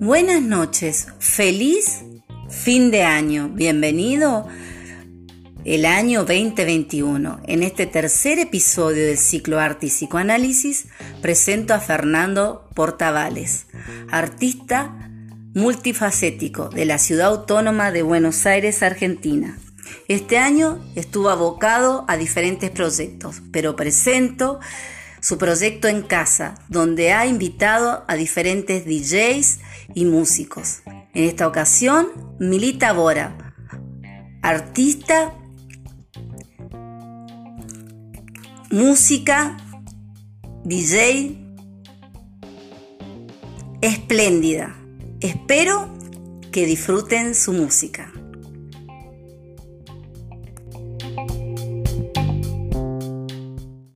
Buenas noches, feliz fin de año, bienvenido el año 2021. En este tercer episodio del ciclo Arte y Psicoanálisis presento a Fernando Portavales, artista multifacético de la ciudad autónoma de Buenos Aires, Argentina. Este año estuvo abocado a diferentes proyectos, pero presento su proyecto en casa, donde ha invitado a diferentes DJs y músicos. En esta ocasión, Milita Bora, artista, música, DJ, espléndida. Espero que disfruten su música.